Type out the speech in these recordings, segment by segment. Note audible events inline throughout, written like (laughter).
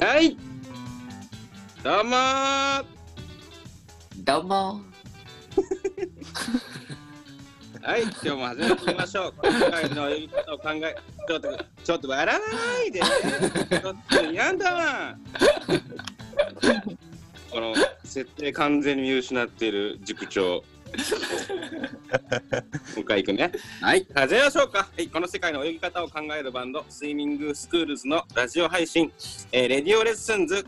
はい。どうもー。どうも。はい、今日も始めていきましょう。今回の呼び方を考え、ちょっと、ちょっと笑わないで。ちょっとやんだわ。この設定完全に見失っている塾長。(laughs) もう一回行くね。はい、始めましょうか。はい、この世界の泳ぎ方を考えるバンド、スイミングスクールズのラジオ配信、えー Radio Lessons、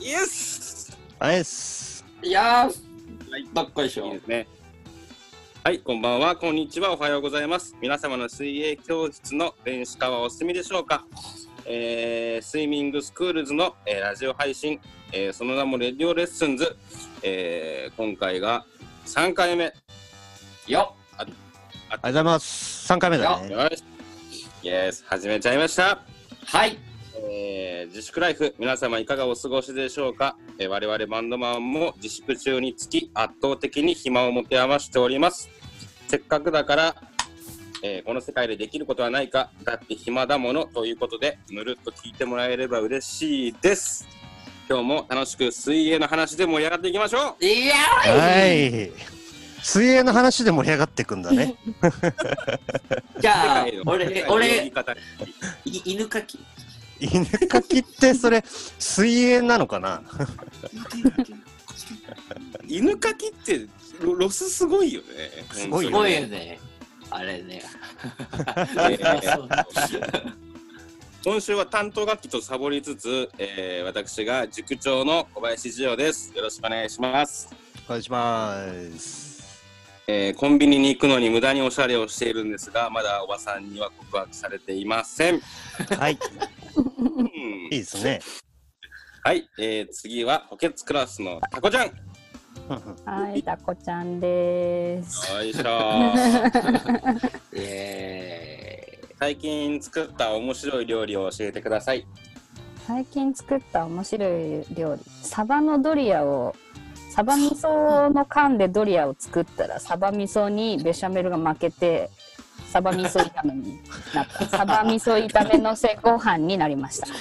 Yesあいっす。いやー、はいばっかりでしょいいで。すね。はい、こんばんは、こんにちは、おはようございます。皆様の水泳教室の電子化はお済みでしょうか、えースイミングスクールズの、えーラジオ配信、えーその名も Radio Lessons、えー今回が3回目。よあありがとうございます。3回目だね。よし。イエス、始めちゃいました。はい。えー自粛ライフ、皆様いかがお過ごしでしょうか、えー我々バンドマンも自粛中につき圧倒的に暇を持て余しております。せっかくだから、えーこの世界でできることはないか、だって暇だものということで、ぬるっと聞いてもらえれば嬉しいです。今日も楽しく水泳の話で盛り上がっていきましょういやはい。水泳の話で盛り上がっていくんだね。ー (laughs) じゃあ俺、俺、犬かき？犬かきってそれ、水泳なのかな？犬かきってロロスすごいよね。すごいよねよね。あれね。(laughs) えー今週は担当楽器とサボりつつ、えー私が塾長の小林次郎です。よろしくお願いします。お願いします。えーコンビニに行くのに無駄におしゃれをしているんですが、まだおばさんには告白されていません。はい。うんいいですね。はい、えー次は補欠クラスのタコちゃん。よはい、タコちゃんです。いしょー (laughs) え最近作った面白い料理を教えてください。最近作った面白い料理、サバのドリアを、サバ味噌の缶でドリアを作ったら、サバ味噌にベシャメルが負けて、サバ味噌炒めになった。(laughs) サバ味噌炒めのせご飯になりました。(laughs)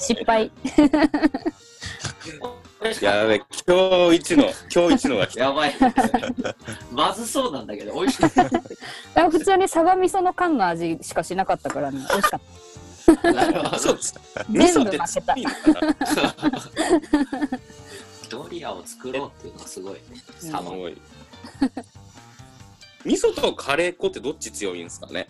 失敗。ー、(laughs) やべ、今日一の、今日一のが。やばい。まずそうなんだけど、美味しい。普通にサバ味噌の缶の味しかしなかったからね、美味しかっなるほどそうです。全部味噌って負けた強いのかなドリアを作ろうっていうのはすごいね。すごい。味噌とカレー粉ってどっち強いんですかね？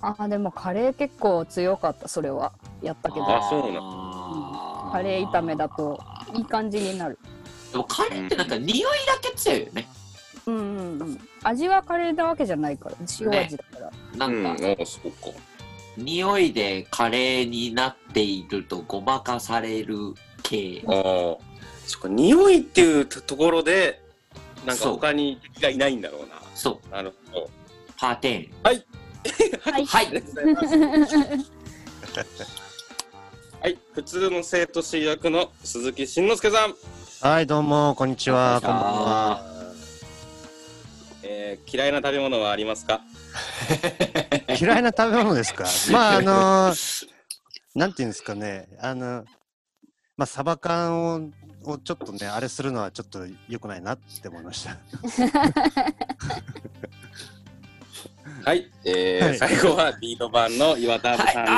た。あー、でもカレー結構強かった、それは。やったけど。あそうなのカレー炒めだといい感じになる。でもカレーってなんか匂いだけ強いよね。うんうんうん。味はカレーなわけじゃないから、塩味だから。うん、なんか、おそうか。匂いでカレーになっているとごまかされる系。ああ。そっか、匂いっていうところで、なんか他に敵がいないんだろうな。そう、なるほど。パーテはい。はいありがとうござい。(laughs) はい、普通の生徒 C 役の鈴木慎之介さん。はい、どうも、こんにちは。こんばんは。えー、嫌いな食べ物はありますか？(laughs) 嫌いな食べ物ですか？(laughs) まあ、あのー、なんていうんですかね。あの、まあ、サバ缶を、をちょっとね、あれするのはちょっと良くないなって思いました。(laughs) はい、えーはい最後はビート版の岩田はい、さんあ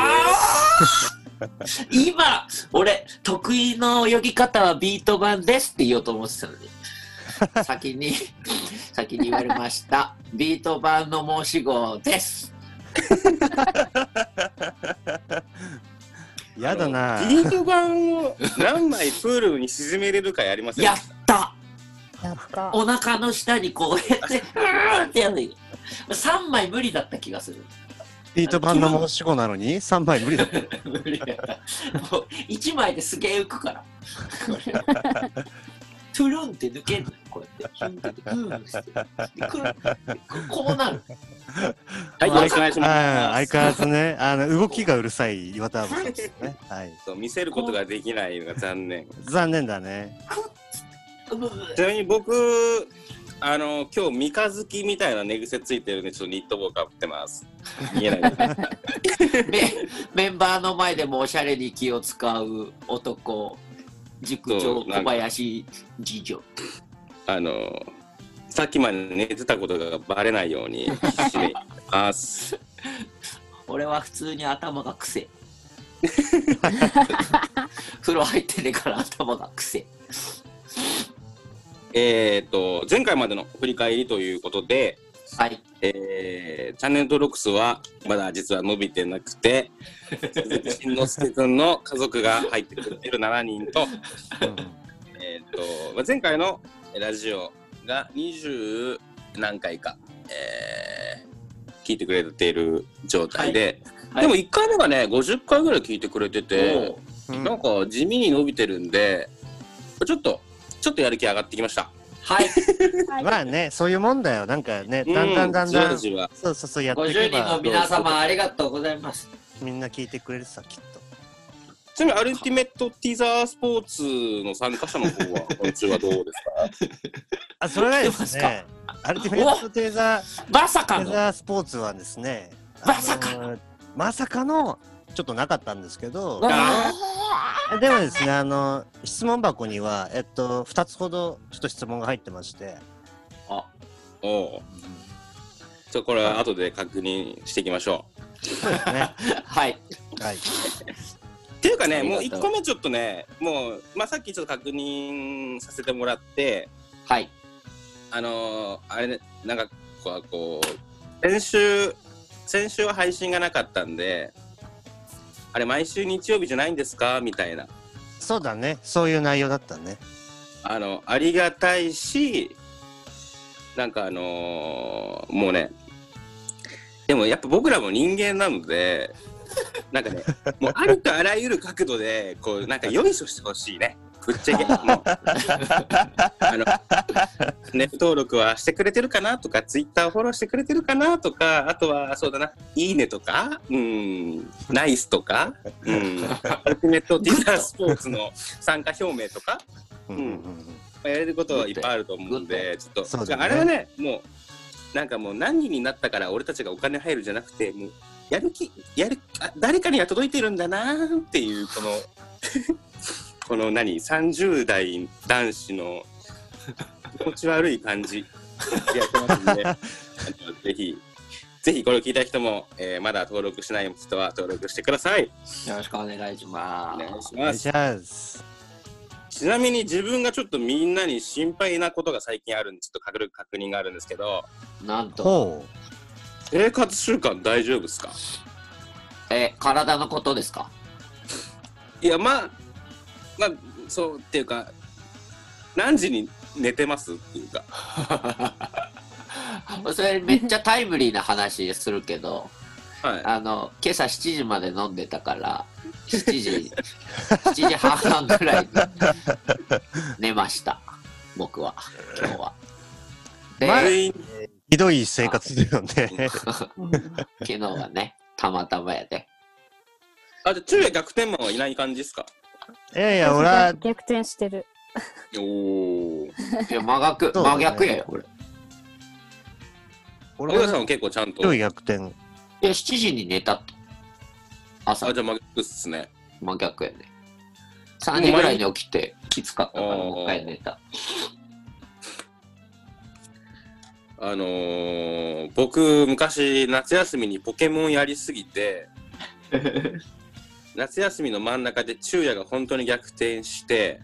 ー今、俺、得意の泳ぎ方はビート版ですって言おうと思ってたのに。(laughs) 先に、(laughs) 先に言われました。ビート版の申し子です。(laughs) やだな。ビート版を何枚プールに沈めれるかやりませんやったやった。お腹の下にこうやって、うーんってやる。3枚無理だった気がする。ビート版の申し子なのに？3枚無理だった。無理だった。もう1枚ですげえ浮くから。トゥルンって抜けんのよ、こうやって。ヒュンって、グーンして。でくるこうなる。はい、よろしくお願いしはい、ます。相変わらずね、あの動きがうるさい岩田さんですね。はい。そう見せることができないのが残念。残念だね。ちなみに僕、あの、今日三日月みたいな寝癖ついてるんで、ちょっとニット帽かぶってます。見えないです。(laughs) メ (laughs) メンバーの前でもおしゃれに気を使う男塾長小林次女あの、さっきまで寝てたことがバレないように必死にます。(laughs) 俺は普通に頭が癖。風呂入ってねから頭が癖。えっと、前回までの振り返りということで、はい。えーチャンネル登録数はまだ実は伸びてなくて、鈴木慎之介君の家族が入ってくれてる7人と、えっ、と、まあ、前回のラジオが20何回か、えー聞いてくれている状態で、はい。でも1回目がね、50回ぐらい聞いてくれてて、う。んなんか地味に伸びてるんで、ちょっと、ちょっとやる気上がってきました。はい。は (laughs) いまあね、そういうもんだよ。なんかね、うん。だんだんだんじわだん、じわ。そうそうそうやっていけ50人のば、皆様ありがとうございます。みんな聞いてくれるさ、きっと。ちなみにアルティメットティザースポーツの参加者の方は、今週はどうですか？(laughs) あ、それがですね、(laughs) アルティメットテーザー、まさかの。テーザースポーツはですね、まさかあのまさかの、ちょっとなかったんですけど、あでもですね、あの、質問箱には、えっと、2つほどちょっと質問が入ってまして、あおうちょ、これは後で確認していきましょう。そうですね。(laughs) はいはい。っていうかね、もう1個目ちょっとね、もう、まあ、さっきちょっと確認させてもらって、はいあのーあれね、なんかこう、先週、先週は配信がなかったんで、あれ、毎週日曜日じゃないんですか？みたいな。そうだね。そういう内容だったね。あの、ありがたいし、なんかあのーもうね、でもやっぱ僕らも人間なので、なんかね、もうありとあらゆる角度で、こう、なんかよいしょしてほしいね。ぶっちゃけ。もう。あの、ネット登録はしてくれてるかなとか、ツイッターフォローしてくれてるかなとか、あとは、そうだな、いいねとか、うん、ナイスとか、うん、アルティメットティザースポーツの参加表明とか、うんうんやれることはいっぱいあると思うんで、ちょっと、ね。あれはね、もう、なんかもう何人になったから俺たちがお金入るじゃなくて、もう、やる気、やる、あ誰かには届いてるんだなーっていう、この、この何、30代男子の気持ち悪い感じ、やってますんで、(laughs) ぜひ、ぜひこれを聞いた人も、えーまだ登録しない人は登録してください。よろしくお願いしおます。願いします。お願いし。ます。ちなみに自分がちょっとみんなに心配なことが最近あるんで、ちょっと確認確認があるんですけど、なんと。ほ生活習慣大丈夫ですか？え体のことですか？いや、まあ、まあ、そうっていうか、何時に寝てますっていうか、(laughs) それめっちゃタイムリーな話するけどはい。あの今朝7時まで飲んでたから7時 (laughs) 7時半ぐらいに寝ました僕は今日はで、まあ。ひどい生活だよね。う (laughs) ん昨日はねたまたまやであ、じゃあ昼夜逆転マンはいない感じですか？いやいや、俺は、逆転してる。おー。いや (laughs) 真逆、そうだね。真逆や。よ俺。い俺は小田さんは結構ちゃんと、ひどい逆転？や7時に寝た。って朝。あ、じゃあ真逆っすね。真逆やね3時ぐらいに起きてきつかったからもう一回寝た。あのー、僕、昔、夏休みにポケモンやりすぎて、(laughs) 夏休みの真ん中で昼夜が本当に逆転して、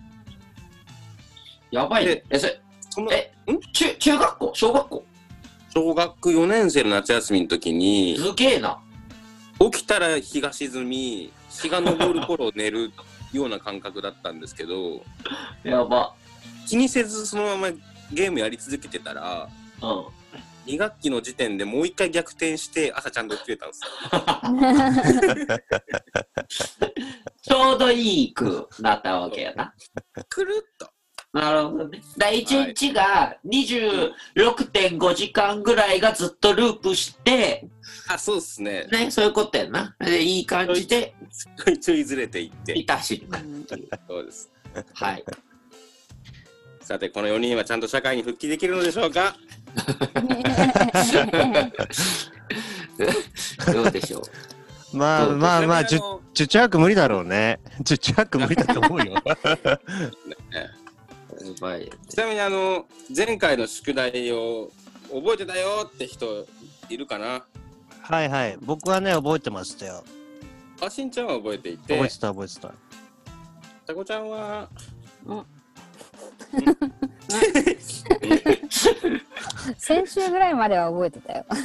やばいね。でえそれそのえ中中学校？小学校？小学4年生の夏休みの時に、すげえな。起きたら日が沈み、日が昇る頃寝るような感覚だったんですけど、(laughs) やば。気にせずそのままゲームやり続けてたら、うん2学期の時点でもう一回逆転して朝ちゃんと起きれたんですよ。ちょうどいいくなったわけやな。くるっと。なるほどね。だ1日が26.5時間ぐらいがずっとループして、あ、そうっすね。ね、そういうことやな。で、いい感じで、ちょいちょいずれていって。いたし。そうです。はい。さて、この4人はちゃんと社会に復帰できるのでしょうか？(laughs) どうでしょう？まあまあまあ、ち十十中八九無理だろうね。十中八九無理だと思うよ。(laughs) ちなみにあの前回の宿題を覚えてたよって人いるかな？はいはい。僕はね、覚えてましたよ。あしんちゃんは覚えていて覚えてた覚えてた。たこちゃんは？先週ぐらいまでは覚えてたよ。(laughs)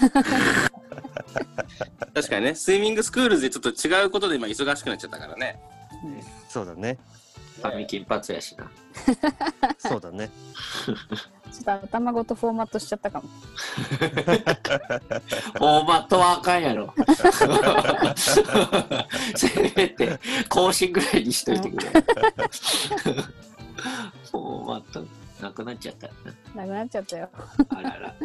確かにねスイミングスクールでちょっと違うことで今忙しくなっちゃったからねそうだね。ファミ金髪やしな。(laughs) (laughs) そうだね。ちょっと頭ごとフォーマットしちゃったかも。フォーマットはあかんやろ。せめて更新ぐらいにしといてくれ。フォーマットなくなっちゃったよな。なくなっちゃったよ。あらら。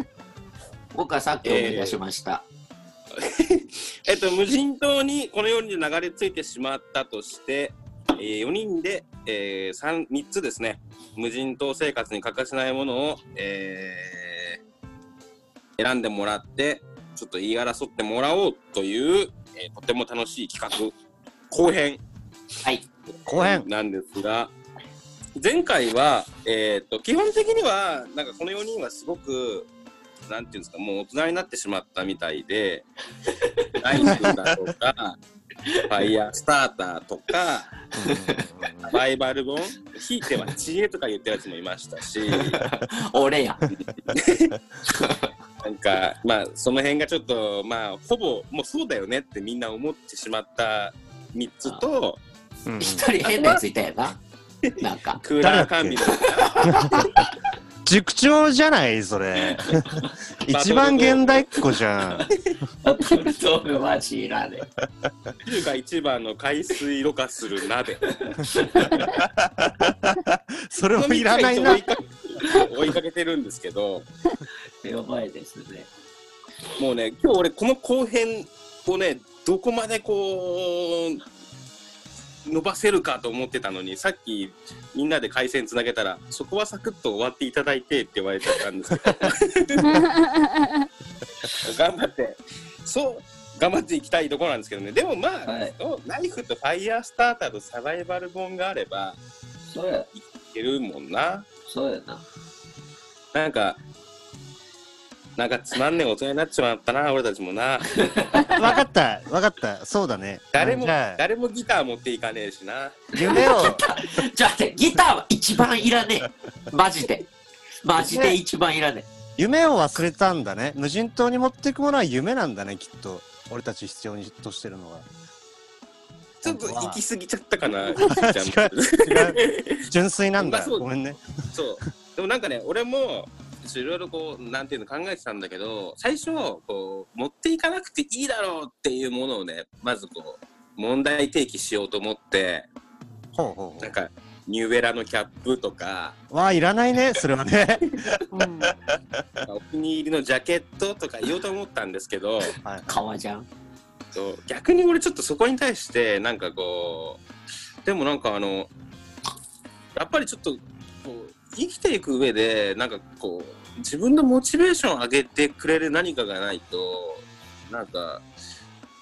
僕はさっき思い出しました。えっと無人島にこのように流れ着いてしまったとして、えー、4人で、えー、3, 3つですね無人島生活に欠かせないものを、えー選んでもらってちょっと言い争ってもらおうという、えーとても楽しい企画後編はい。後編なんですが前回は、えー、と基本的にはなんかこの4人はすごくなんていうんですかもう大人になってしまったみたいで (laughs) ライフだとかファイヤースターターとかサバイバル本ひいては知恵とか言ってるやつもいましたし俺や。(laughs) なんかまあその辺がちょっとまあほぼもうそうだよねってみんな思ってしまった3つとうん一人変なやついたよな。(laughs) なんか。クーラー完備とか塾長じゃないそれ。一番現代っ子じゃん。トルトールマジいらねビルが一番の海水ろ過する鍋 (laughs) それもいらないな追い。かけ (laughs) 追いかけてるんですけどえ。やばいですね。もうね今日俺この後編をねどこまでこう伸ばせるかと思ってたのにさっきみんなで回線つなげたらそこはサクッと終わっていただいてって言われちゃったんですけど (laughs) 頑張って。そう頑張っていきたいところなんですけどね。でもまあ、はい。ナイフとファイヤースターターとサバイバル本があればそうや。いけるもんな。そうやな。なんかなんかつまんねえ大人になっちまったな俺たちもな (laughs) わかった、わかった。そうだね。誰も誰もギター持っていかねえしな夢を、じゃあ待って、ギターは一番いらねえ。マジで。マジで一番いらね夢を忘れたんだね。無人島に持っていくものは夢なんだね、きっと。俺たち必要にとしてるのは。ちょっと行き過ぎちゃったかな (laughs) 純粋なんだ。ごめんね。そうでもなんかね俺もいろいろこうなんていうの考えてたんだけど最初こう持っていかなくていいだろうっていうものをねまずこう問題提起しようと思ってほうほうほなんかニューエラのキャップとかう。わあ、いらないね、(laughs) それはね。うんお気に入りのジャケットとか言おうと思ったんですけどはいえ。革じゃん。そう逆に俺ちょっとそこに対してなんかこうでもなんかあのやっぱりちょっと生きていく上でなんかこう自分のモチベーションを上げてくれる何かがないとなんか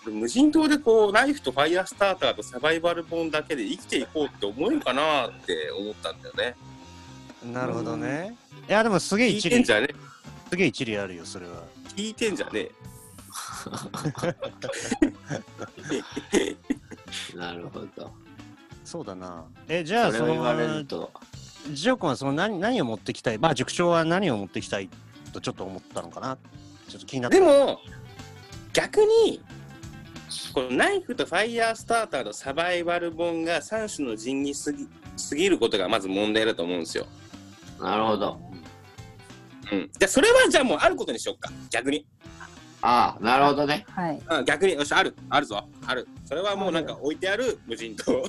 無人島でこうライフとファイヤースターターとサバイバル本だけで生きていこうって思えるかなって思ったんだよね。なるほどね。いや、でもすげえ聞い一理、てんじゃねすげえ一理あるよ、それは。聞いてんじゃね (laughs) なるほど。そうだな。え、じゃあ、そそれを言われのる、と。ジオ君はその何何を持ってきたい？まあ、塾長は何を持ってきたいとちょっと思ったのかな？ちょっと気になった。でも逆にこのナイフとファイヤースターターとサバイバル本が3種の神にすぎすぎることがまず問題だと思うんですよ。なるほど。うん、じゃあそれはじゃあもうあることにしよっか逆に、ああ、なるほどね。はい。うん、逆によしあるあるぞあるそれはもうなんか置いてある無人島 (laughs)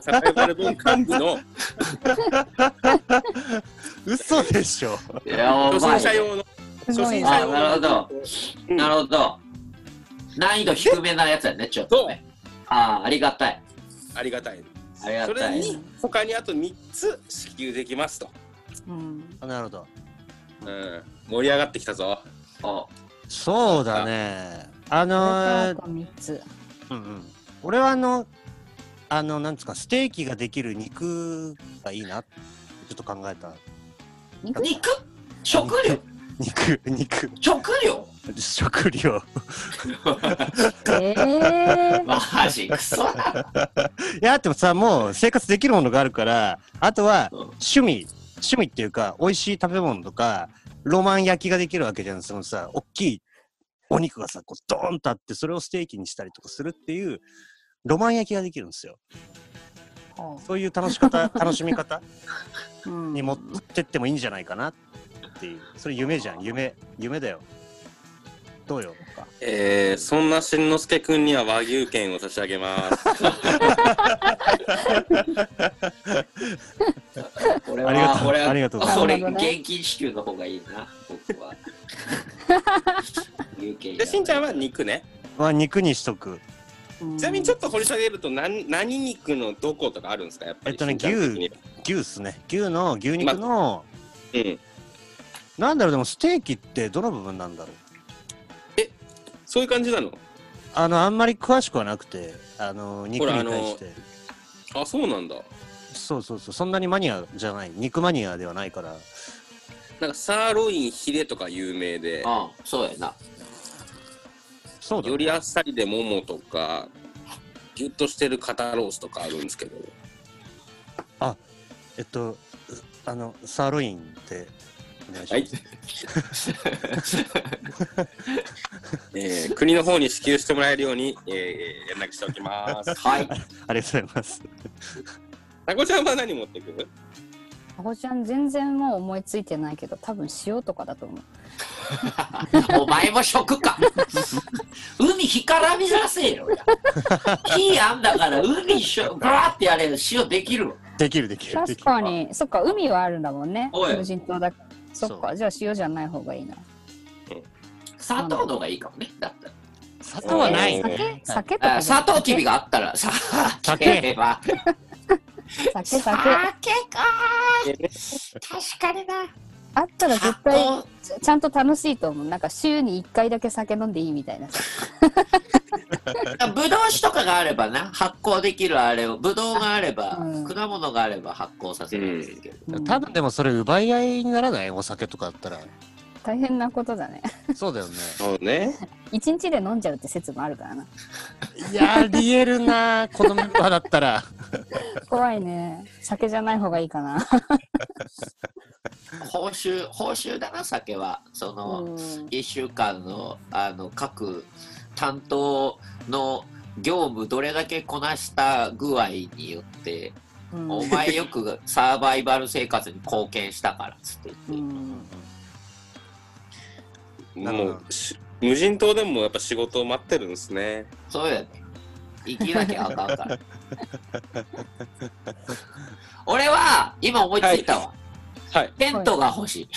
サバイバル本幹部の嘘でしょ。い初心者用の。初心者用のあなるほどうんなるほど。難易度低めなやつやね、ちょっとね。ああ、ありがたい。ありがたいありがそたいれに他にあと3つ支給できますと、うん。あなるほど。うん、盛り上がってきたぞ。おそうだね。あのーあと3つ。うんうん。俺はあの、あの、なんつうか、ステーキができる肉がいいな。ってちょっと考えた。肉？肉？食料？肉、肉、食料？食料。(laughs) えー、マジクソだ。いや、でもさ、もう生活できるものがあるから、あとはうん趣味、っていうか、美味しい食べ物とか、ロマン焼きができるわけじゃん。そのさ、大きいお肉がさ、こうドーンとあって、それをステーキにしたりとかするっていう、ロマン焼きができるんですよ。そういう楽し方、(laughs) 楽しみ方うんに持ってってもいいんじゃないかなっていう。それ夢じゃん、夢。夢だよ。どうよ。えー、そんなしんのすけくんには和牛券を差し上げます (laughs) 俺ありがとう。は俺は。ありがとうございます。俺なるほどね現金支給の方がいいな僕は。(laughs) 有しんちゃんは肉ね。は肉にしとく。うん。ちなみにちょっと掘り下げると何何肉のどことかあるんですか？やっぱりえっとねしんちゃん的に牛っすね。牛の、牛肉の、うん。なんだろう、でもステーキってどの部分なんだろう？そういう感じなの？あの、あんまり詳しくはなくて、あの、肉に対して。あそうなんだそうそうそう、そんなにマニアじゃない。肉マニアではないから。なんかサーロインヒレとか有名でああそうやなそうだ、ね。よりあっさりでももとかギュッとしてる肩ロースとかあるんですけどえっと、あの、サーロインって、お願いします。はいえー国の方に支給してもらえるように、えー連絡しておきます。はい (laughs) ありがとうございます。タコちゃんは何持ってくる？あこちゃん全然もう思いついてないけど多分塩とかだと思う。(laughs) お前も食か。(laughs) 海干からびさせよ。火あんだから海しょガーってやれる塩できるわ。できるできる。で確かに。そっか海はあるんだもんね。おい。無人島だそっかじゃあ塩じゃない方がいいな。砂糖の方がいいかもねだったら。砂糖はない。えー酒？酒とか砂糖きびがあったらさ酒は酒酒。酒か。確かにな。あったら絶対ちゃんと楽しいと思う。なんか週に1回だけ酒飲んでいいみたいな。(laughs) ぶどう酒とかがあればな。発酵できるあれを。ぶどうがあれば、うん。果物があれば発酵させるんですけど、うん。多分でもそれ奪い合いにならない？お酒とかだったら。大変なことだね。そうだよね。そうね。一日で飲んじゃうって説もあるからな。いや、ありえるなこのメンバーだったら。怖いね。酒じゃない方がいいかな。報酬報酬だな酒は。その、うん。1週間のあの各担当の業務どれだけこなした具合によって、うん。お前よくサバイバル生活に貢献したからっつって言って、うんもうし無人島でもやっぱ仕事を待ってるんですね。そうやね。生きなきゃあかんから。(laughs) 俺は今思いついたわ、はい。テントが欲しい。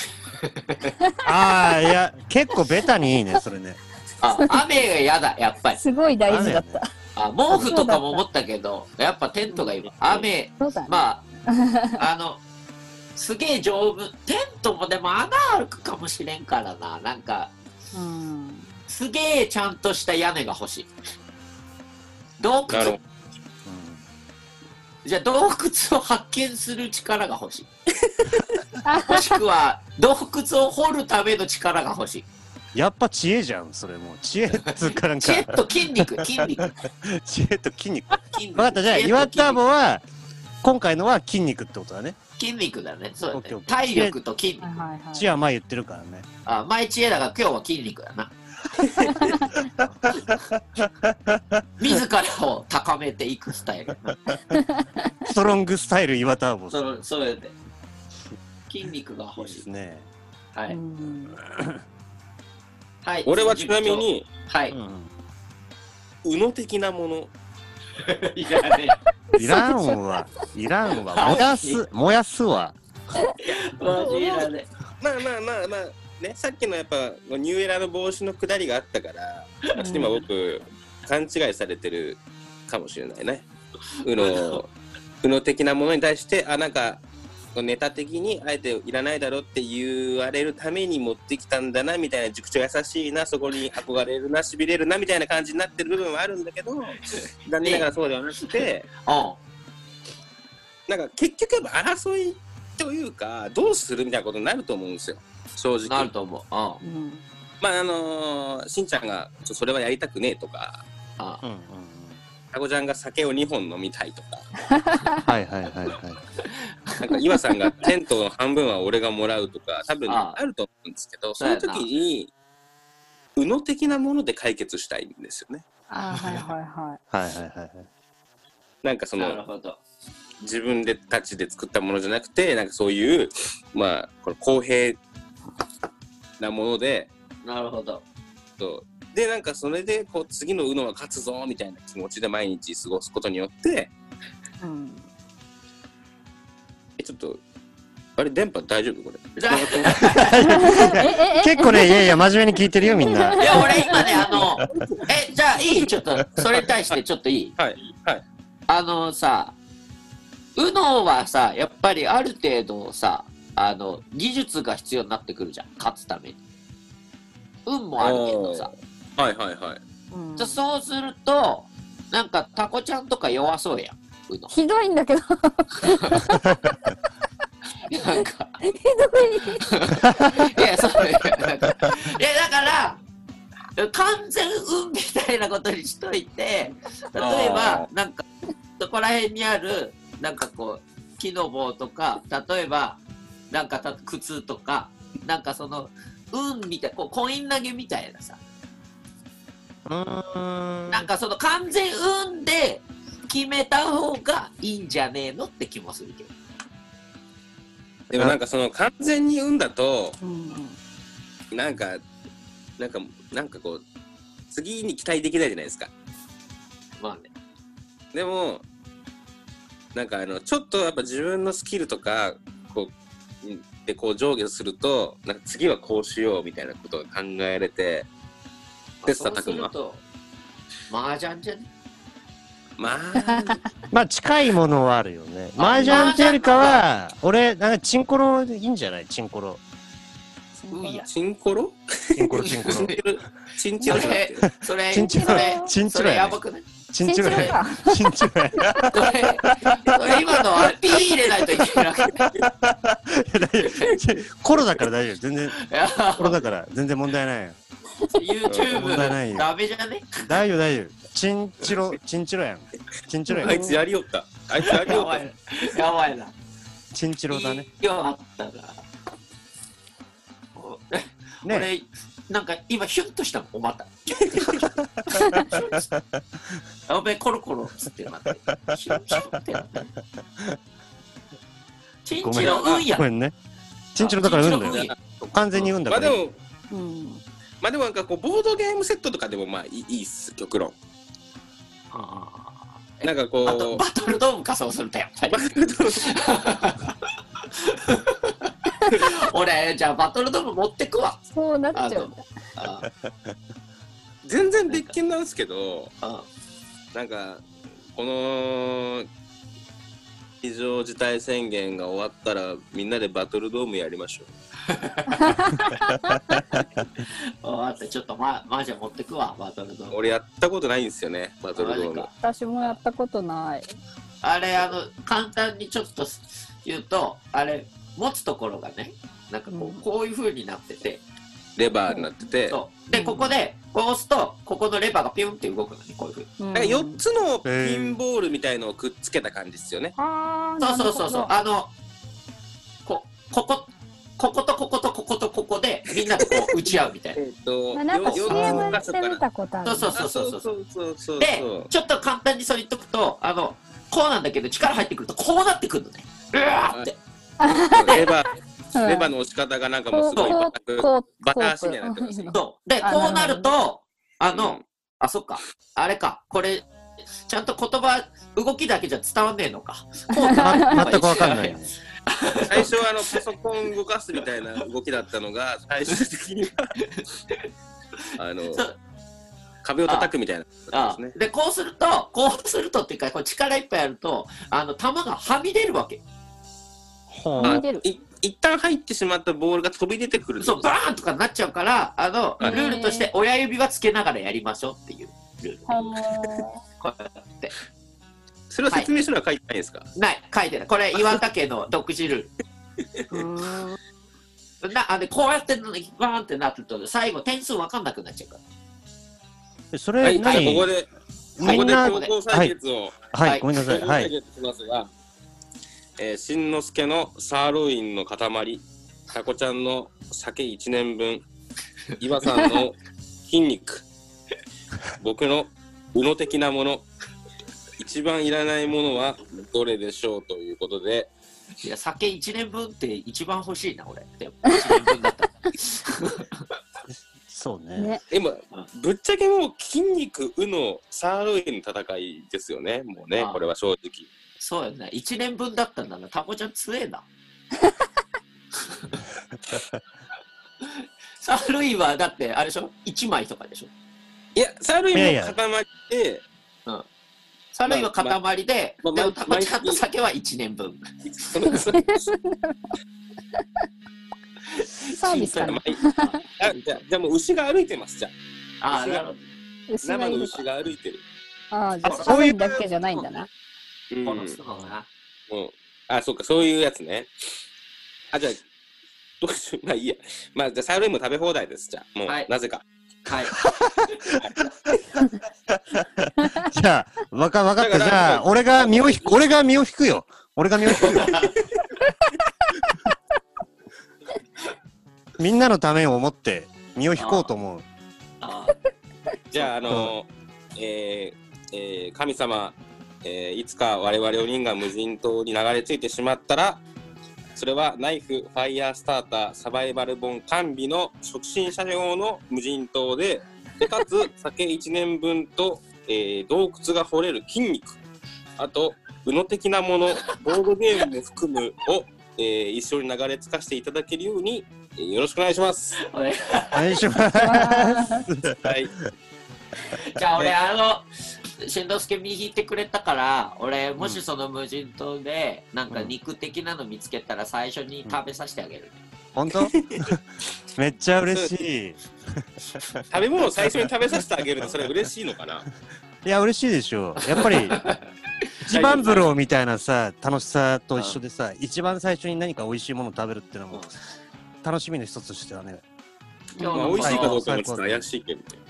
ああ、いや、結構ベタにいいね、それね。あ雨が嫌だやっぱり。すごい大事だった。あ毛布とかも思ったけどやっぱテントがいいわ。雨まあ、(laughs) あの、すげえ丈夫。テントもでも穴あるかもしれんからな。なんか、うんすげえちゃんとした屋根が欲しい。洞なるほ窟、じゃあ洞窟を発見する力が欲しい。もしくは、洞窟を掘るための力が欲しい。やっぱ知恵じゃん、それもう。知恵っつうかなんか知、恵と筋肉、筋肉。知恵と筋肉。筋肉 (laughs) 分かった、じゃあ、岩田筋肉ボは、今回のは筋肉ってことだね。筋肉だね。そうだね体力と筋肉はい。は前言ってるからね。あ、前知恵だから今日は筋肉だな。(laughs) 自らを高めていくスタイル。ストロングスタイル岩田ボそのそうやで。筋肉が欲しい。ですね。はい。うんはい。俺はちなみ。に、はい。うんうの的なもの。(laughs) いらねいらんわ。いらんわ。(laughs) 燃やす、燃やすわ。え。マジいらねまあまあまあまあ、ね、さっきのやっぱニューエラの帽子のくだりがあったから、ちょっと今僕、勘違いされてるかもしれないね。うの、右脳的なものに対してあなんかネタ的にあえていらないだろって言われるために持ってきたんだなみたいな塾長優しいなそこに憧れるなしびれるなみたいな感じになってる部分はあるんだけど (laughs) 残念ながらそうではなくてうん。なんか結局やっぱ争いというかどうするみたいなことになると思うんですよ正直。なると思う。まああのーしんちゃんがちょそれはやりたくねえとかあうんうんタコちゃんが酒を2本飲みたいとか (laughs) はいはいはいはい。なんか岩さんがテントの半分は俺がもらうとか多分ああると思うんですけどその時に右脳的なもので解決したいんですよね。あーはいはいははいはいはいはい。なんかそのなるほど。自分でたちで作ったものじゃなくてなんかそういうまあこの公平なものでなるほど。とでなんかそれでこう次の右脳は勝つぞみたいな気持ちで毎日過ごすことによってい。うんえちょっとあれ電波大丈夫これ？(laughs) 結構ね、いやいや、真面目に聞いてるよ、みんな。いや、俺今ね、あの、え、じゃあいい？ちょっと、それに対してちょっといい？はいはいあのさ、ウノはさ、やっぱりある程度さ、あの、技術が必要になってくるじゃん、勝つために。運もあるけどさ。はいはいはい。うん。じゃそうすると、なんかタコちゃんとか弱そうやん。ひどいんだけど、ひなんか、どい。いや、そういや、なんか、いや、だから、完全運みたいなことにしといて、例えば、なんか、そこら辺にある、なんかこう、木の棒とか、例えば、なんかた靴とか、なんかその、運みたい、こう、コイン投げみたいなさ。なんかその完全運で決めた方がいいんじゃねえのって気もするけど。でもなんかその完全に運だとうんなんかなんかなんかこう次に期待できないじゃないですかまあね。でもなんかあのちょっとやっぱ自分のスキルとかこうでこう上下するとなんか次はこうしようみたいなことが考えられてテスタそうすると、麻雀じゃね？まあまあ、近いものはあるよね。麻雀っていうよりかは、俺、なんかチンコロいいんじゃない？チンコロ。うんやチンコロ？チンコロ、チンコロ。チン (laughs) チロじゃなくてそれ、チンチロそれ、それチンチロやばくない？チンチロや。か。チンチロや。それ、それ今のはピー入れないといけなくて。コロだから大丈夫。全然、コロだから全然問題ないよ。問題ないよ YouTube ダメじゃね？大丈夫、大丈夫。チンチロ、チンチロやん。チンチロやん。あいつやりよったあいつやりよったやばいな。やばいな。チンチロだね。いや、あったな。おね。俺、なんか今ヒュンとしたもん、おまた。(laughs) やべえ、コロコロっつってなって。ヒュンヒュンってなって。チンチ。ロ運やご。めんね。チンチロだから運だよ。完全に運だから。まあでもうんまあでもなんかこうボードゲームセットとかでもまあいいいいっす極論。あなんかこーあと、うバトルドーム仮装するとやっぱり。バ。トルドーム。俺、じゃあバトルドーム持ってくわ。そうなっちゃうん全然別件なんですけどあなんかこの非常事態宣言が終わったらみんなでバトルドームやりましょ (laughs) ああとちょっとま、マジで持ってくわ、バトルドーム。う俺やったことないんですよねバトルドーム私もやったことない。あれ、あの、簡単にちょっと言うと、あれ、持つところがね、なんかこう、うんこういう風になってて、レバーになっててそう。で、ここで、こう押すと、ここのレバーがピュンって動くのね、こういう風に。うんなんか4つのピンボールみたいのをくっつけた感じですよねあーそうそうそうそう。あの、こ、ここ、こことこことこことここで、みんなでこう打ち合うみたいな。えっとほどなんかよ CM で見たことある。そうそうあそうそうそうそうそうで、ちょっと簡単にそれ言っとくと、あの、こうなんだけど、力入ってくると、こうなってくるのね。うわーって。レバーレバーの押し方がなんかもうすごいこうこうバカ足になってますそう。で、こうなると、あの、あ、そっか。あれか。これ、ちゃんと言葉、動きだけじゃ伝わんねえのか。全くわかんない。最初はあのパソコン動かすみたいな動きだったのが最終的にはあの壁を叩くみたいなでね。で、こうすると、こうするとっていうか、こう力いっぱいやると、あの、球がはみ出るわけ。はみ出るい一旦入ってしまったボールが飛び出てくるそう、バーンとかなっちゃうから、あの、はいルールとして親指はつけながらやりましょうっていうルール。ほこうやって。それは説明書には書いてないんですか、ない、書いてない。これ、岩田家の独自ルール。なあでこうやってバーンってなってると、最後点数わかんなくなっちゃうから。そはい、れ何、じゃあここで、ここで高校採決を、はい、はいごめんなさい。はい。えー、しんのすけのサーロインの塊、タコちゃんの酒1年分、岩さんの筋肉、僕のうの的なもの、一番いらないものはどれでしょうということで、いや、酒1年分って一番欲しいな、俺。でも、1年分だったら。(laughs) そうね。ね今、ぶっちゃけもう筋肉、うの、サーロインの戦いですよね、もうねこれは正直。そうよね。1年分だったんだな。タコちゃん強えな。(laughs) サーロインはだって、あれでしょ ?1 枚とかでしょ？いや、サーロインのいやいや塊で、サーロインは塊で、まあまでもタコちゃんと毎酒は1年分。そのそサービスかな (laughs) あじゃあ、じゃあもう牛が歩いてます、じゃああ、なるほど。あ。生の牛がいる牛が歩いてる。ああじゃああサーロインだけじゃないんだなうん。この人のな。うんあ、そうか、そういうやつね。あ、じゃあ、どうしよう。まあいいや。まあ、じゃあ、サーロインも食べ放題です、じゃあ。もう、はいなぜか。はい。(laughs) じゃあ、わか、わかった。じゃあ、俺が身を引く、俺が身を引くよ。俺が身を引くよ。(laughs) みんなのためを思って身を引こうと思う。あじゃあ、あのー、えーえー神様、えーいつか我々4人が無人島に流れ着いてしまったら、それはナイフ、ファイヤースターター、サバイバル本完備の初心者用の無人島で、でかつ (laughs) 酒1年分と、えー洞窟が掘れる筋肉、あと、うの的なもの、ボードゲームも含むを、えー一緒に流れ着かせていただけるように、えーよろしくお願いします。お願いします。はい。じゃあ俺、あの、しんのすけ身引いてくれたから、俺、もしその無人島で、なんか肉的なの見つけたら最初に食べさせてあげるね。本当？(laughs) めっちゃ嬉しい。食べ物を最初に食べさせてあげるとそれ嬉しいのかな？いや、嬉しいでしょう。やっぱり、一番風呂みたいなさ、楽しさと一緒でさ、一番最初に何か美味しいものを食べるっていうのも、楽しみの一つとしてはね。日の美味しいかどうかもちょっと怪しいけどね。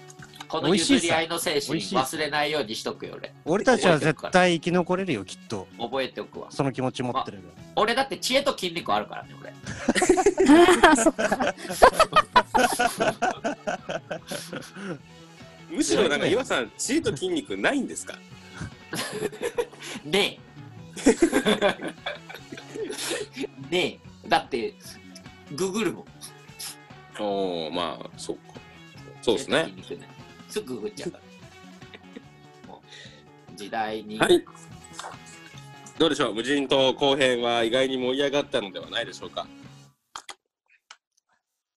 この譲り合いの精神忘れないようにしとくよ、俺。俺たちは絶対生き残れるよ、きっと。覚えておくわ。その気持ち持ってれば。俺だって知恵と筋肉あるからね、俺。あそっかむしろなんか岩さん、知恵と筋肉ないんですか？ねえ。(laughs) ねえ。だって、ググるもん。おおまあ、そうか。そうですね。すぐググっちゃう時代に。はい。どうでしょう無人島後編は意外に盛り上がったのではないでしょうかあ、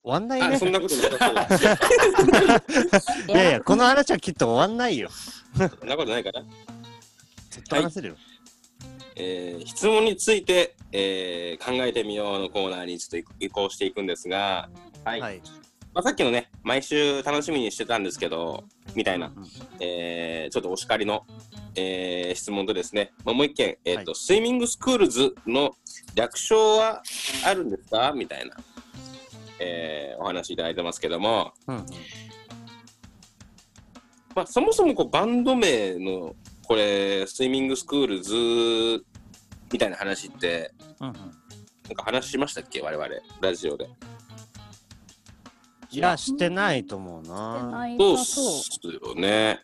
終わんないねそ。んなことなさそう。(laughs) いやいや、この話はきっと終わんないよ。そんなことないかな。ずっと話せるよ。えー質問について、えー考えてみようのコーナーにちょっと移行していくんですが、はい。はい。まあ、さっきのね、毎週楽しみにしてたんですけど、みたいな、うんえーちょっとお叱りの、えー質問とですね、まあ、もう一件、えっ、と、はい。スイミングスクールズの略称はあるんですか？みたいな、えーお話いただいてますけども、うんうん。まあ、そもそもこうバンド名の、これ、スイミングスクールズみたいな話って、うんうん。なんか話しましたっけ？我々、ラジオで。いや、してないと思うな。そうっかそうすよね。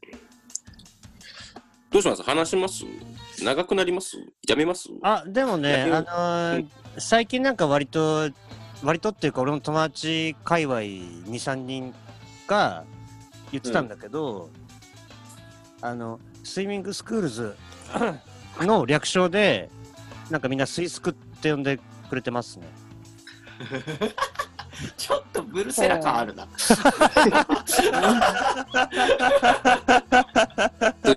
どうします？話します？長くなります？やめます？あ、でもね、あのー最近なんか割と、割とっていうか俺の友達界隈2、3人が言ってたんだけど、あの、スイミングスクールズ (laughs) の略称で、なんかみんなスイスクって呼んでくれてますね。(laughs) (laughs) ちょっとブルセラ感あるな。ス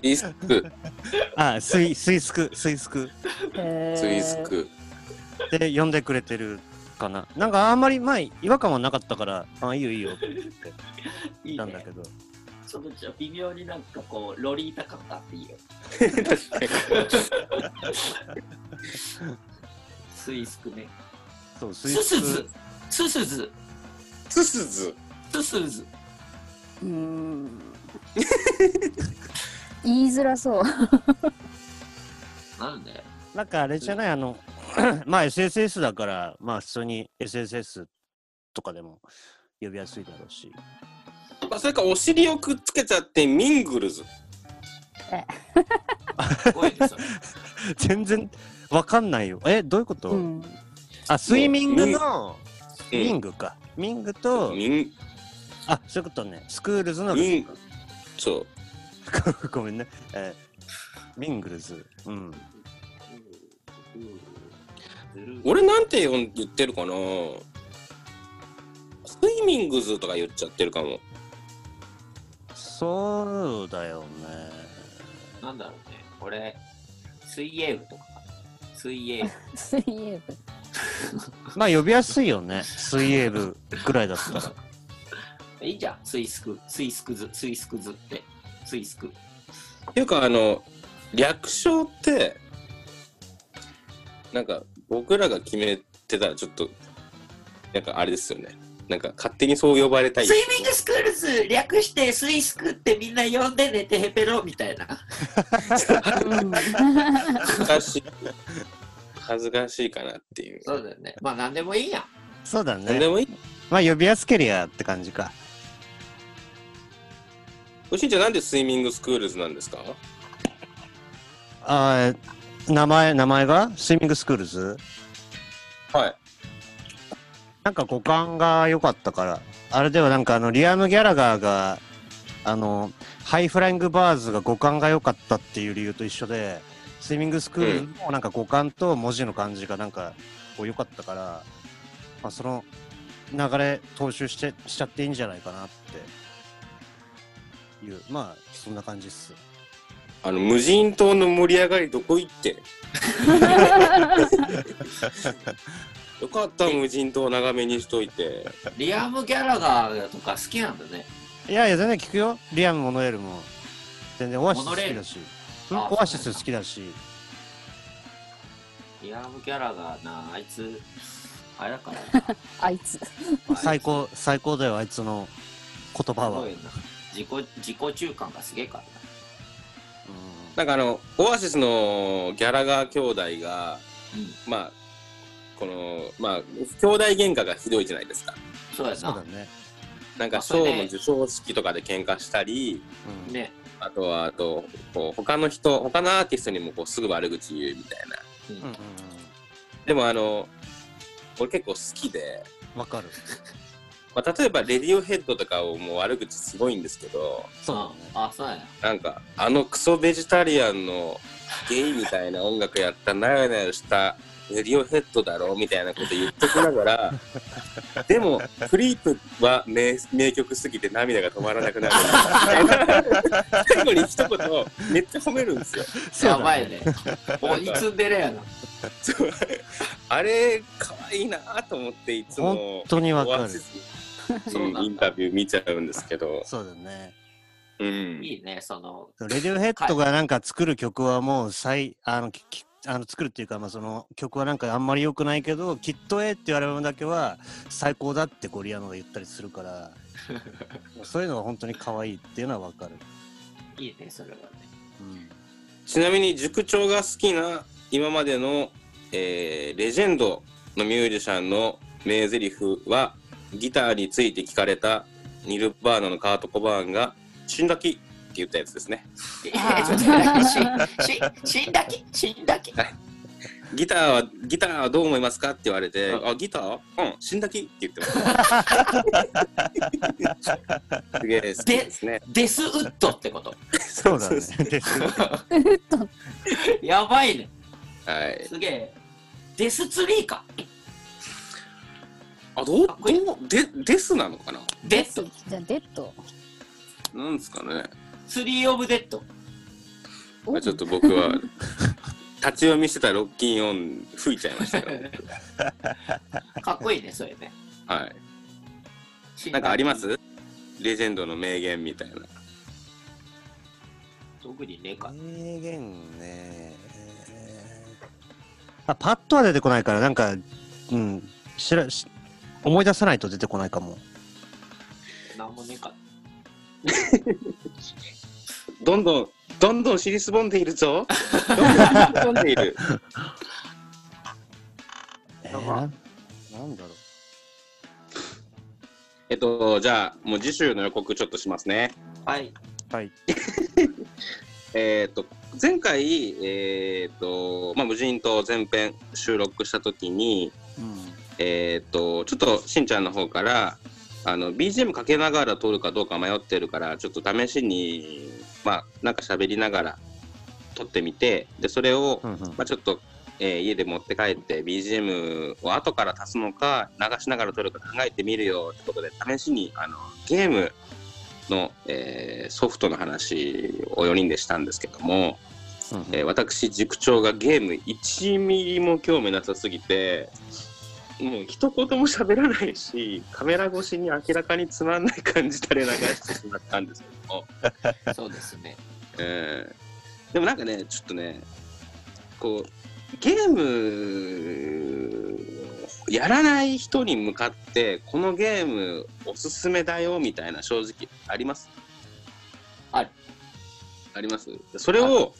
イスク、あ、スイ、スイスク、スイスクスイスク。で呼んでくれてるかな。なんかあんまり前、違和感はなかったから、あ、いいよいいよって言っていいねたんだけど。ちょっとじゃあ微妙になんかこう、ロリータ感があっていいよ。確かに。スイスクね。そう、スイスススズ。ススズ。ススズ。ススズ。うーん (laughs) 言いづらそう。なんで？ク。なんかあれじゃない、あの、(clears throat) まあ SSS だから、まあ普通に SSS とかでも呼びやすいだろうし。まあ、それかお尻をくっつけちゃってミングルズ。(laughs) 全然わかんないよ。え、どういうこと、うんあ、スイミングの、うんミングか。ミングと、ミン、あ、そういうことね。スクールズの、ミン、そう。(laughs) ごめんね。えーミングルズ。うん。俺なんて言ってるかなスイミングズとか言っちゃってるかも。そうだよね。なんだろうね。俺、水泳部とか。水泳部。(laughs) 水泳部。(laughs) まあ呼びやすいよね。水泳部ぐらいだったら。(laughs) いいじゃん。スイスク、スイスクズ、スイスクズって。スイスク。っていうかあの略称ってなんか僕らが決めてたらちょっとなんかあれですよねなんか勝手にそう呼ばれたいスイミングスクールズ略してスイスクってみんな呼んでねてへペロみたいな。(laughs) うん恥ずかしいかなっていうそうだよね。まあ何でもいいやん。そうだね。何でもいいまあ呼びやすけりゃって感じか。おしんちゃんなんでスイミングスクールズなんですか？あー名前、名前が？スイミングスクールズ？はいなんか語感が良かったから。あれではなんかあの、リアム・ギャラガーが、あの、ハイフライングバーズが五感が良かったっていう理由と一緒で、スイミングスクールもなんか五感と文字の感じがなんかこう良かったから、まあその流れ踏襲して、しちゃっていいんじゃないかなっていう、まあそんな感じっす。あの無人島の盛り上がりどこ行って (laughs) よかった無人島長めにしといてリアム・ギャラガーとか好きなんだね。いやいや、全然聞くよ。リアム・モノエルも。全然オアシス好きだし。オアシス好きだし。リアム・ギャラガーな、あいつ、あれだからな。(laughs) あいつ。(laughs) 最高、最高だよ、あいつの言葉は。自己、自己中感がすげえからな。なんかあのオアシスのギャラガー兄弟がうん。まあこのまあ兄弟喧嘩がひどいじゃないですかそうだね。なんか賞の授賞式とかで喧嘩したりうんね。あとはあとこう他の人他のアーティストにもこうすぐ悪口言うみたいなうんうんうんでもあの俺結構好きで、うん。わかる。まあ、例えばレディオヘッドとかをもう悪口すごいんですけどそうだね。あ、そうや。なんかあのクソベジタリアンのゲイみたいな音楽やったなよなよしたレディオヘッドだろみたいなこと言っときながら (laughs) でもクリープは名名曲すぎて涙が止まらなくなる。(laughs) 最後に一言めっちゃ褒めるんですよ。やばいね。鬼積んでるやな。そう。あれ可愛いなと思っていつも。本当にわかる。そうなんだ。インタビュー見ちゃうんですけど、そうだね。うん、いいね、その、レディオヘッドがなんか作る曲はもう最、あの、あの作るっていうか、まあ、その曲はなんかあんまり良くないけど、きっとえっていうアルバムだけは最高だってゴリアノが言ったりするから、(laughs) そういうのが本当に可愛いっていうのはわかる。いいね、それはね。うん。ちなみに塾長が好きな今までの、えーレジェンドのミュージシャンの名台詞はギターについて聞かれたニルバーナのカート・コバーンが「死んだき」言ったやつですね (laughs) 死んだき死んだきギターはギターはどう思いますかって言われて「うんあギター？うん死んだき」って言ってます (laughs) すげえ好きですねデスウッドってこと？(laughs) そうだね。ですやばいね。はいすげえ。デスツリーか？あ、どう、どう、で、ですなのかな？デッド。じゃあデッド。なんですかね。スリーオブデッド。まあ、ちょっと僕は、(laughs) 立ち読みしてたロッキンオン吹いちゃいましたけど。(laughs) かっこいいね、それね。はい。なんかあります？レジェンドの名言みたいな。特にねえか。名言ね。あ、パッとは出てこないから、なんか、うん、しらし思い出さないと出てこないかも。なんもねえか。(laughs) どんどん、どんどん尻すぼんでいるぞ。どんどん尻すぼんでいる。えー、ななんだろう。えっと、じゃあ、もう次週の予告ちょっとしますね。はい。はい。(laughs) えっと、前回、えっと、まあ、無人島前編収録したときに、うん。えっと、ちょっとしんちゃんの方から、あの、BGM かけながら撮るかどうか迷ってるから、ちょっと試しに、まあ、なんか喋りながら撮ってみて、で、それを、うんうん。まあ、ちょっと、えー家で持って帰って BGM を後から足すのか流しながら撮るか考えてみるよってことで試しにあのゲームの、えーソフトの話を4人でしたんですけども、うんうん。えー私塾長がゲーム1ミリも興味なさすぎてもう一言も喋らないしカメラ越しに明らかにつまんない感じ垂れ流してしまったんですけどもそうですね。えーでもなんかね、ちょっとね、こう、ゲームやらない人に向かって、このゲームおすすめだよみたいな正直あります？ある。あります？それを、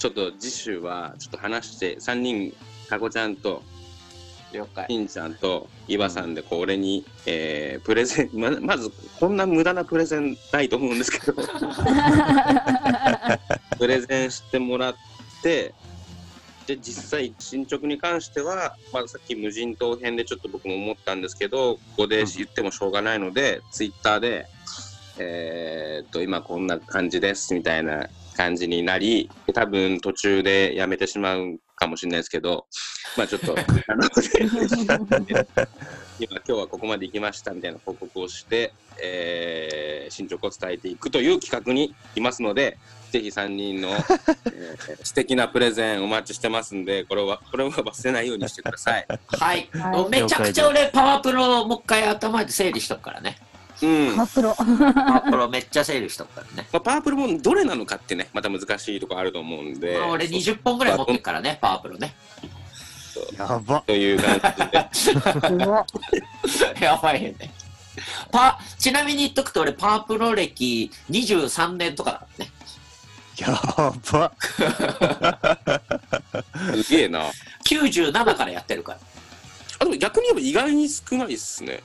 ちょっと次週はちょっと話して、3人、かこちゃんと、了解。しんちゃんと岩さんでこう俺に、えープレゼンままずこんな無駄なプレゼンないと思うんですけど (laughs) プレゼンしてもらってで実際進捗に関しては、まあ、さっき無人島編でちょっと僕も思ったんですけどここで言ってもしょうがないので、ツイッターで、えーっと今こんな感じですみたいな感じになりで多分途中でやめてしまうかもしれないですけどまあちょっと (laughs) あの今今日はここまで行きましたみたいな報告をして、えー進捗を伝えていくという企画にいますのでぜひ3人の、えー素敵なプレゼンお待ちしてますんでこれはこれは忘れないようにしてください。はい。はいめちゃくちゃ俺、パワープロもう一回頭で整理しとくからね。うんパプロ。パワープロめっちゃ整理しとくからね。(laughs) まあ、パープルもどれなのかってねまた難しいところあると思うんで、まあ俺20本ぐらい持ってるからね、パワープロね。やば。という感じで (laughs) やばいよね。パちなみに言っとくと俺パワープロ歴23年とかだからね。やば。(laughs) すげえな97からやってるから。あでも逆に言えば意外に少ないっすね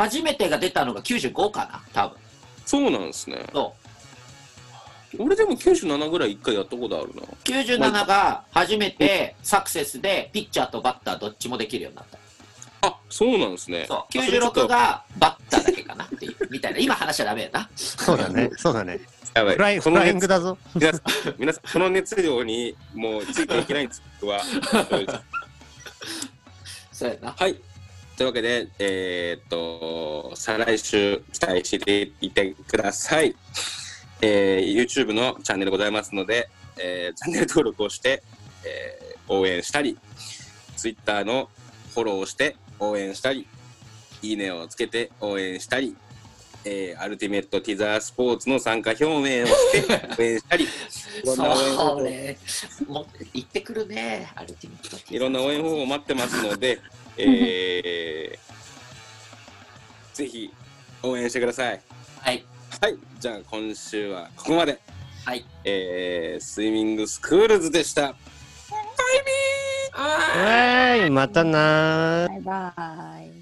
初めてが出たのが95かな、多分。そうなんですねそ俺でも97ぐらい一回やったことあるなう。97が初めてサクセスでピッチャーとバッターどっちもできるようになった。あそうなんですねそう。あそれちょっと96がバッターだけかなっていう。みたいな。今話しちゃダメやな。そうだね。そうだね。やばいフライフその熱ライングだぞ。皆さん皆さんその熱量にもうついていけないんです僕は (laughs) そうやな。はい。というわけで、えーっと、再来週期待していてください。えー YouTube のチャンネルございますので、えーチャンネル登録をして、えー応援したり、Twitter のフォローをして応援したり、いいねをつけて応援したり、えーアルティメットティザースポーツの参加表明をして (laughs) 応援したり、いろんな応援方法そうね。もう行ってくるね。アルティメット。いろんな応援方法を待ってますので、えーぜひ応援してください。はい。はい、じゃあ今週はここまで。はい。えースイミングスクールズでした。バイビーはい、またなー。バイバイ。